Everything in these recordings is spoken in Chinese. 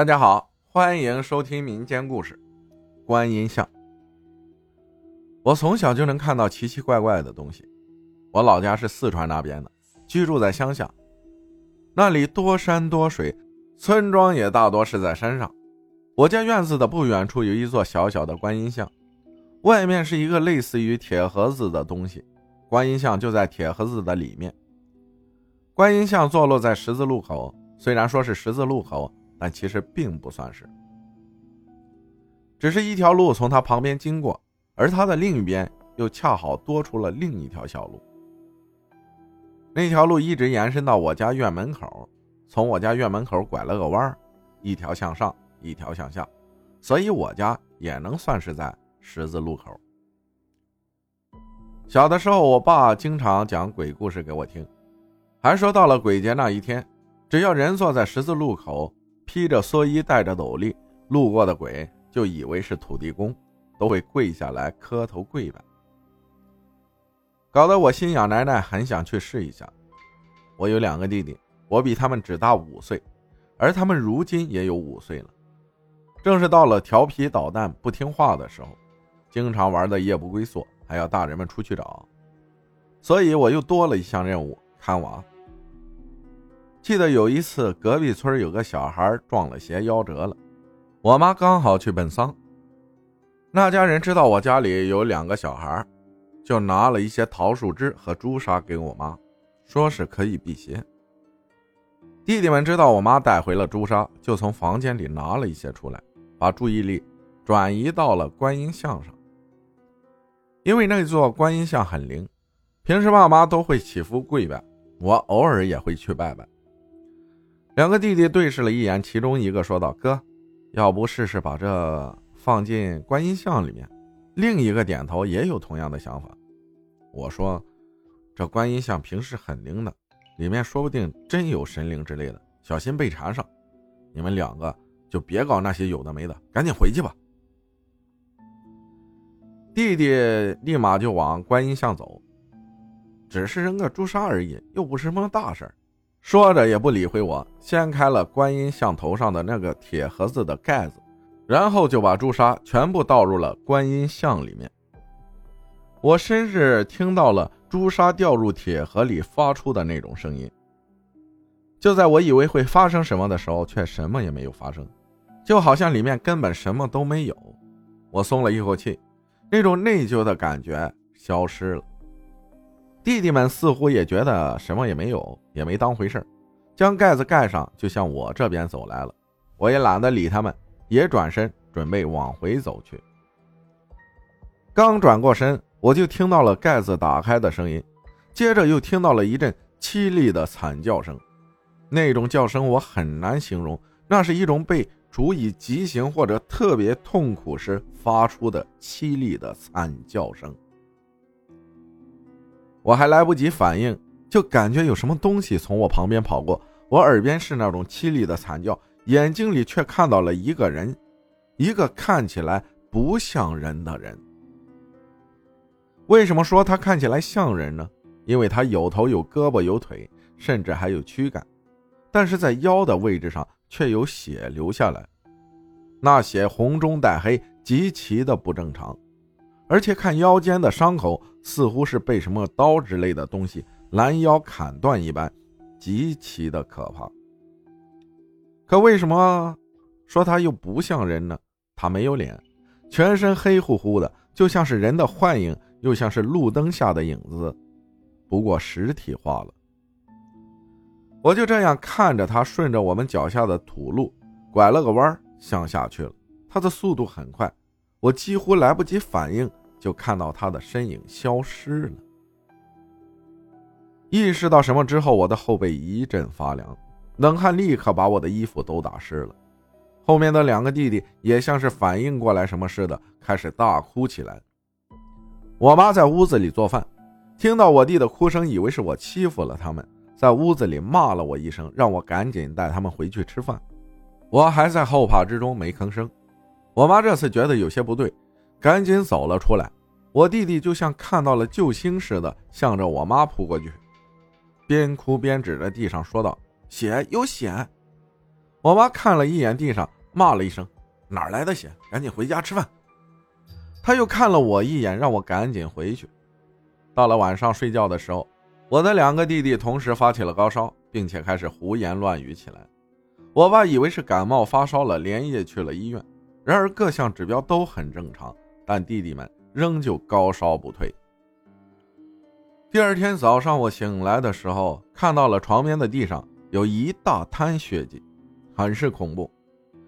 大家好，欢迎收听民间故事《观音像》。我从小就能看到奇奇怪怪的东西。我老家是四川那边的，居住在乡下，那里多山多水，村庄也大多是在山上。我家院子的不远处有一座小小的观音像，外面是一个类似于铁盒子的东西，观音像就在铁盒子的里面。观音像坐落在十字路口，虽然说是十字路口。但其实并不算是，只是一条路从他旁边经过，而他的另一边又恰好多出了另一条小路。那条路一直延伸到我家院门口，从我家院门口拐了个弯一条向上，一条向下，所以我家也能算是在十字路口。小的时候，我爸经常讲鬼故事给我听，还说到了鬼节那一天，只要人坐在十字路口。披着蓑衣，戴着斗笠，路过的鬼就以为是土地公，都会跪下来磕头跪拜，搞得我心痒难耐，很想去试一下。我有两个弟弟，我比他们只大五岁，而他们如今也有五岁了，正是到了调皮捣蛋、不听话的时候，经常玩的夜不归宿，还要大人们出去找，所以我又多了一项任务——看娃。记得有一次，隔壁村有个小孩撞了邪，夭折了。我妈刚好去奔丧，那家人知道我家里有两个小孩，就拿了一些桃树枝和朱砂给我妈，说是可以辟邪。弟弟们知道我妈带回了朱砂，就从房间里拿了一些出来，把注意力转移到了观音像上，因为那座观音像很灵，平时爸妈都会祈福跪拜，我偶尔也会去拜拜。两个弟弟对视了一眼，其中一个说道：“哥，要不试试把这放进观音像里面？”另一个点头，也有同样的想法。我说：“这观音像平时很灵的，里面说不定真有神灵之类的，小心被缠上。你们两个就别搞那些有的没的，赶紧回去吧。”弟弟立马就往观音像走，只是扔个朱砂而已，又不是什么大事儿。说着也不理会我，掀开了观音像头上的那个铁盒子的盖子，然后就把朱砂全部倒入了观音像里面。我甚至听到了朱砂掉入铁盒里发出的那种声音。就在我以为会发生什么的时候，却什么也没有发生，就好像里面根本什么都没有。我松了一口气，那种内疚的感觉消失了。弟弟们似乎也觉得什么也没有，也没当回事儿将盖子盖上，就向我这边走来了。我也懒得理他们，也转身准备往回走去。刚转过身，我就听到了盖子打开的声音，接着又听到了一阵凄厉的惨叫声。那种叫声我很难形容，那是一种被处以极刑或者特别痛苦时发出的凄厉的惨叫声。我还来不及反应，就感觉有什么东西从我旁边跑过。我耳边是那种凄厉的惨叫，眼睛里却看到了一个人，一个看起来不像人的人。为什么说他看起来像人呢？因为他有头有胳膊有腿，甚至还有躯干，但是在腰的位置上却有血流下来，那血红中带黑，极其的不正常。而且看腰间的伤口，似乎是被什么刀之类的东西拦腰砍断一般，极其的可怕。可为什么说他又不像人呢？他没有脸，全身黑乎乎的，就像是人的幻影，又像是路灯下的影子，不过实体化了。我就这样看着他，顺着我们脚下的土路拐了个弯向下去了。他的速度很快，我几乎来不及反应。就看到他的身影消失了。意识到什么之后，我的后背一阵发凉，冷汗立刻把我的衣服都打湿了。后面的两个弟弟也像是反应过来什么似的，开始大哭起来。我妈在屋子里做饭，听到我弟的哭声，以为是我欺负了他们，在屋子里骂了我一声，让我赶紧带他们回去吃饭。我还在后怕之中没吭声。我妈这次觉得有些不对。赶紧走了出来，我弟弟就像看到了救星似的，向着我妈扑过去，边哭边指着地上说道：“血，有血！”我妈看了一眼地上，骂了一声：“哪来的血？赶紧回家吃饭。”他又看了我一眼，让我赶紧回去。到了晚上睡觉的时候，我的两个弟弟同时发起了高烧，并且开始胡言乱语起来。我爸以为是感冒发烧了，连夜去了医院。然而各项指标都很正常，但弟弟们仍旧高烧不退。第二天早上，我醒来的时候，看到了床边的地上有一大滩血迹，很是恐怖。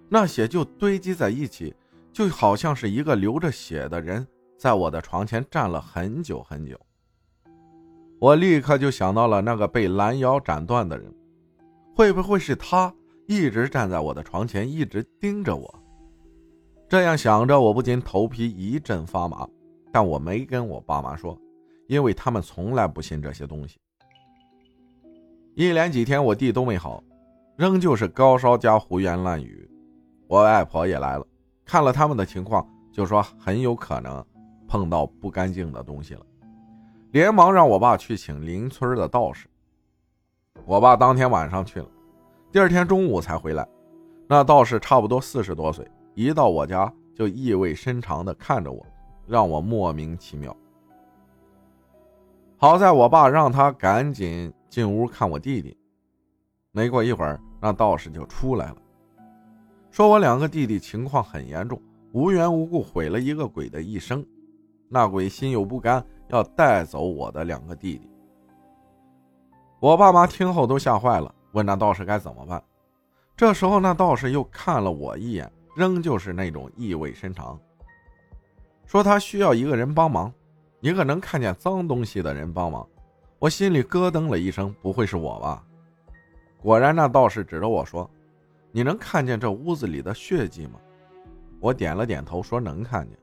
那血就堆积在一起，就好像是一个流着血的人在我的床前站了很久很久。我立刻就想到了那个被拦腰斩断的人，会不会是他一直站在我的床前，一直盯着我？这样想着，我不禁头皮一阵发麻，但我没跟我爸妈说，因为他们从来不信这些东西。一连几天，我弟都没好，仍旧是高烧加胡言乱语。我外婆也来了，看了他们的情况，就说很有可能碰到不干净的东西了，连忙让我爸去请邻村的道士。我爸当天晚上去了，第二天中午才回来。那道士差不多四十多岁。一到我家就意味深长地看着我，让我莫名其妙。好在我爸让他赶紧进屋看我弟弟。没过一会儿，那道士就出来了，说我两个弟弟情况很严重，无缘无故毁了一个鬼的一生，那鬼心有不甘，要带走我的两个弟弟。我爸妈听后都吓坏了，问那道士该怎么办。这时候，那道士又看了我一眼。仍旧是那种意味深长，说他需要一个人帮忙，一个能看见脏东西的人帮忙。我心里咯噔了一声，不会是我吧？果然，那道士指着我说：“你能看见这屋子里的血迹吗？”我点了点头，说能看见。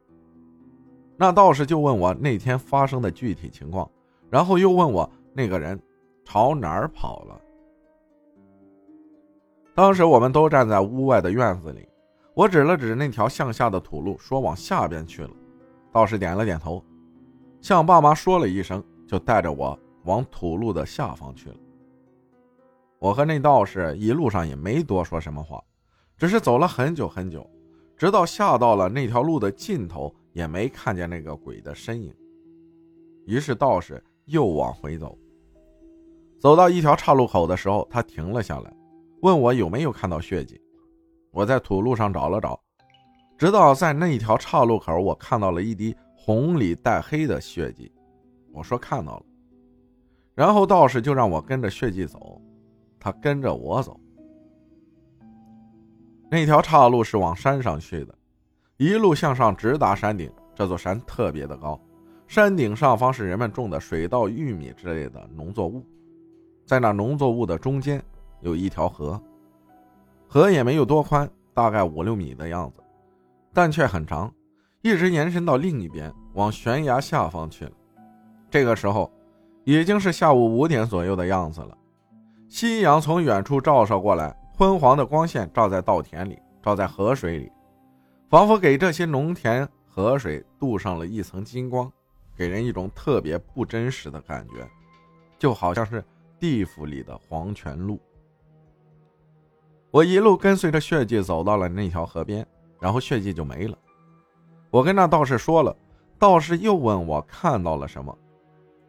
那道士就问我那天发生的具体情况，然后又问我那个人朝哪儿跑了。当时我们都站在屋外的院子里。我指了指那条向下的土路，说往下边去了。道士点了点头，向爸妈说了一声，就带着我往土路的下方去了。我和那道士一路上也没多说什么话，只是走了很久很久，直到下到了那条路的尽头，也没看见那个鬼的身影。于是道士又往回走，走到一条岔路口的时候，他停了下来，问我有没有看到血迹。我在土路上找了找，直到在那一条岔路口，我看到了一滴红里带黑的血迹。我说看到了，然后道士就让我跟着血迹走，他跟着我走。那条岔路是往山上去的，一路向上直达山顶。这座山特别的高，山顶上方是人们种的水稻、玉米之类的农作物，在那农作物的中间有一条河。河也没有多宽，大概五六米的样子，但却很长，一直延伸到另一边，往悬崖下方去了。这个时候，已经是下午五点左右的样子了。夕阳从远处照射过来，昏黄的光线照在稻田里，照在河水里，仿佛给这些农田河水镀上了一层金光，给人一种特别不真实的感觉，就好像是地府里的黄泉路。我一路跟随着血迹走到了那条河边，然后血迹就没了。我跟那道士说了，道士又问我看到了什么。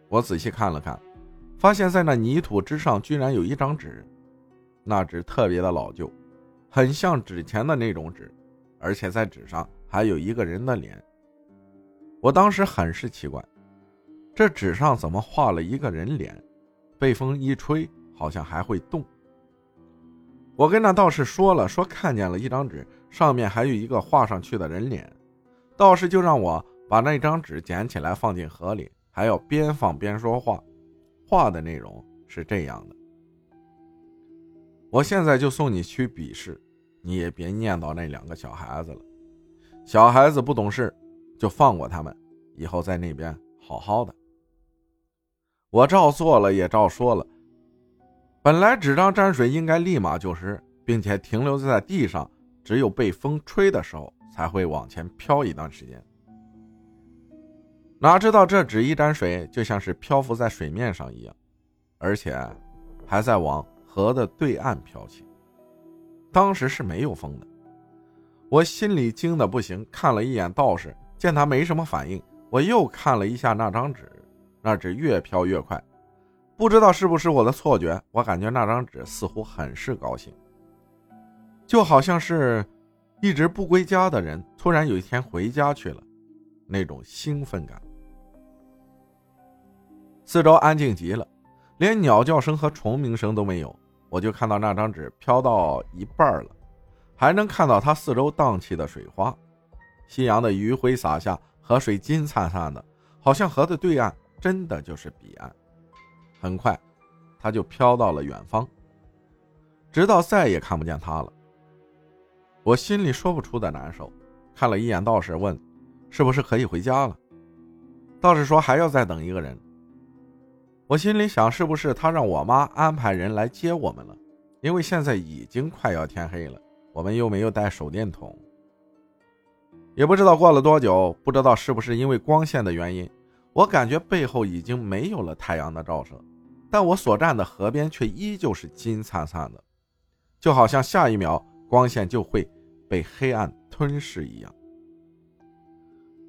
我仔细看了看，发现在那泥土之上居然有一张纸，那纸特别的老旧，很像纸钱的那种纸，而且在纸上还有一个人的脸。我当时很是奇怪，这纸上怎么画了一个人脸？被风一吹，好像还会动。我跟那道士说了，说看见了一张纸，上面还有一个画上去的人脸。道士就让我把那张纸捡起来放进河里，还要边放边说话。画的内容是这样的：我现在就送你去比试，你也别念叨那两个小孩子了。小孩子不懂事，就放过他们，以后在那边好好的。我照做了，也照说了。本来纸张沾水应该立马就湿，并且停留在地上，只有被风吹的时候才会往前飘一段时间。哪知道这纸一沾水，就像是漂浮在水面上一样，而且还在往河的对岸飘起。当时是没有风的。我心里惊得不行，看了一眼道士，见他没什么反应，我又看了一下那张纸，那纸越飘越快。不知道是不是我的错觉，我感觉那张纸似乎很是高兴，就好像是一直不归家的人突然有一天回家去了，那种兴奋感。四周安静极了，连鸟叫声和虫鸣声都没有。我就看到那张纸飘到一半了，还能看到它四周荡起的水花，夕阳的余晖洒下，河水金灿灿的，好像河的对岸真的就是彼岸。很快，他就飘到了远方，直到再也看不见他了。我心里说不出的难受，看了一眼道士，问：“是不是可以回家了？”道士说：“还要再等一个人。”我心里想：是不是他让我妈安排人来接我们了？因为现在已经快要天黑了，我们又没有带手电筒，也不知道过了多久，不知道是不是因为光线的原因，我感觉背后已经没有了太阳的照射。但我所站的河边却依旧是金灿灿的，就好像下一秒光线就会被黑暗吞噬一样。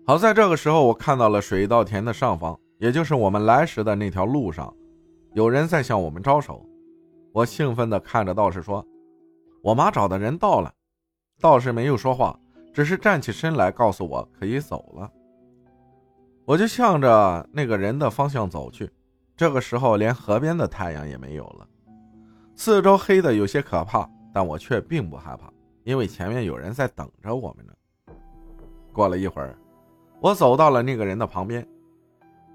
好在这个时候，我看到了水稻田的上方，也就是我们来时的那条路上，有人在向我们招手。我兴奋地看着道士说：“我妈找的人到了。”道士没有说话，只是站起身来告诉我可以走了。我就向着那个人的方向走去。这个时候，连河边的太阳也没有了，四周黑的有些可怕，但我却并不害怕，因为前面有人在等着我们呢。过了一会儿，我走到了那个人的旁边，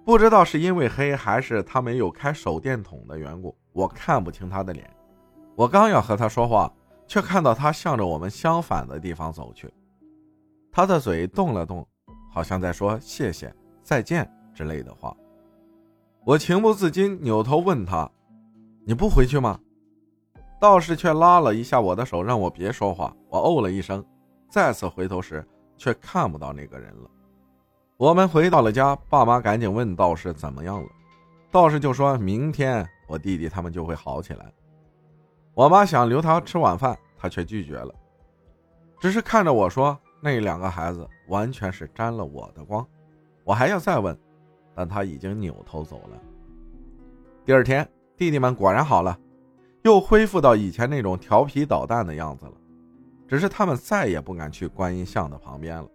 不知道是因为黑还是他没有开手电筒的缘故，我看不清他的脸。我刚要和他说话，却看到他向着我们相反的地方走去，他的嘴动了动，好像在说“谢谢”“再见”之类的话。我情不自禁扭头问他：“你不回去吗？”道士却拉了一下我的手，让我别说话。我哦了一声，再次回头时却看不到那个人了。我们回到了家，爸妈赶紧问道士怎么样了。道士就说明天我弟弟他们就会好起来。我妈想留他吃晚饭，他却拒绝了，只是看着我说：“那两个孩子完全是沾了我的光。”我还要再问。但他已经扭头走了。第二天，弟弟们果然好了，又恢复到以前那种调皮捣蛋的样子了。只是他们再也不敢去观音像的旁边了。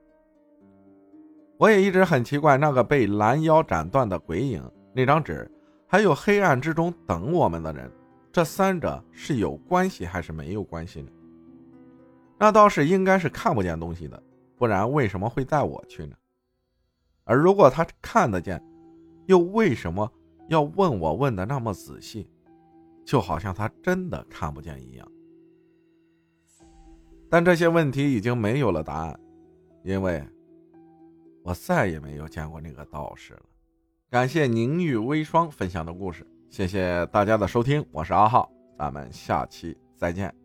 我也一直很奇怪，那个被拦腰斩断的鬼影、那张纸，还有黑暗之中等我们的人，这三者是有关系还是没有关系呢？那倒是应该是看不见东西的，不然为什么会带我去呢？而如果他看得见，又为什么要问我问的那么仔细，就好像他真的看不见一样？但这些问题已经没有了答案，因为我再也没有见过那个道士了。感谢宁玉微霜分享的故事，谢谢大家的收听，我是阿浩，咱们下期再见。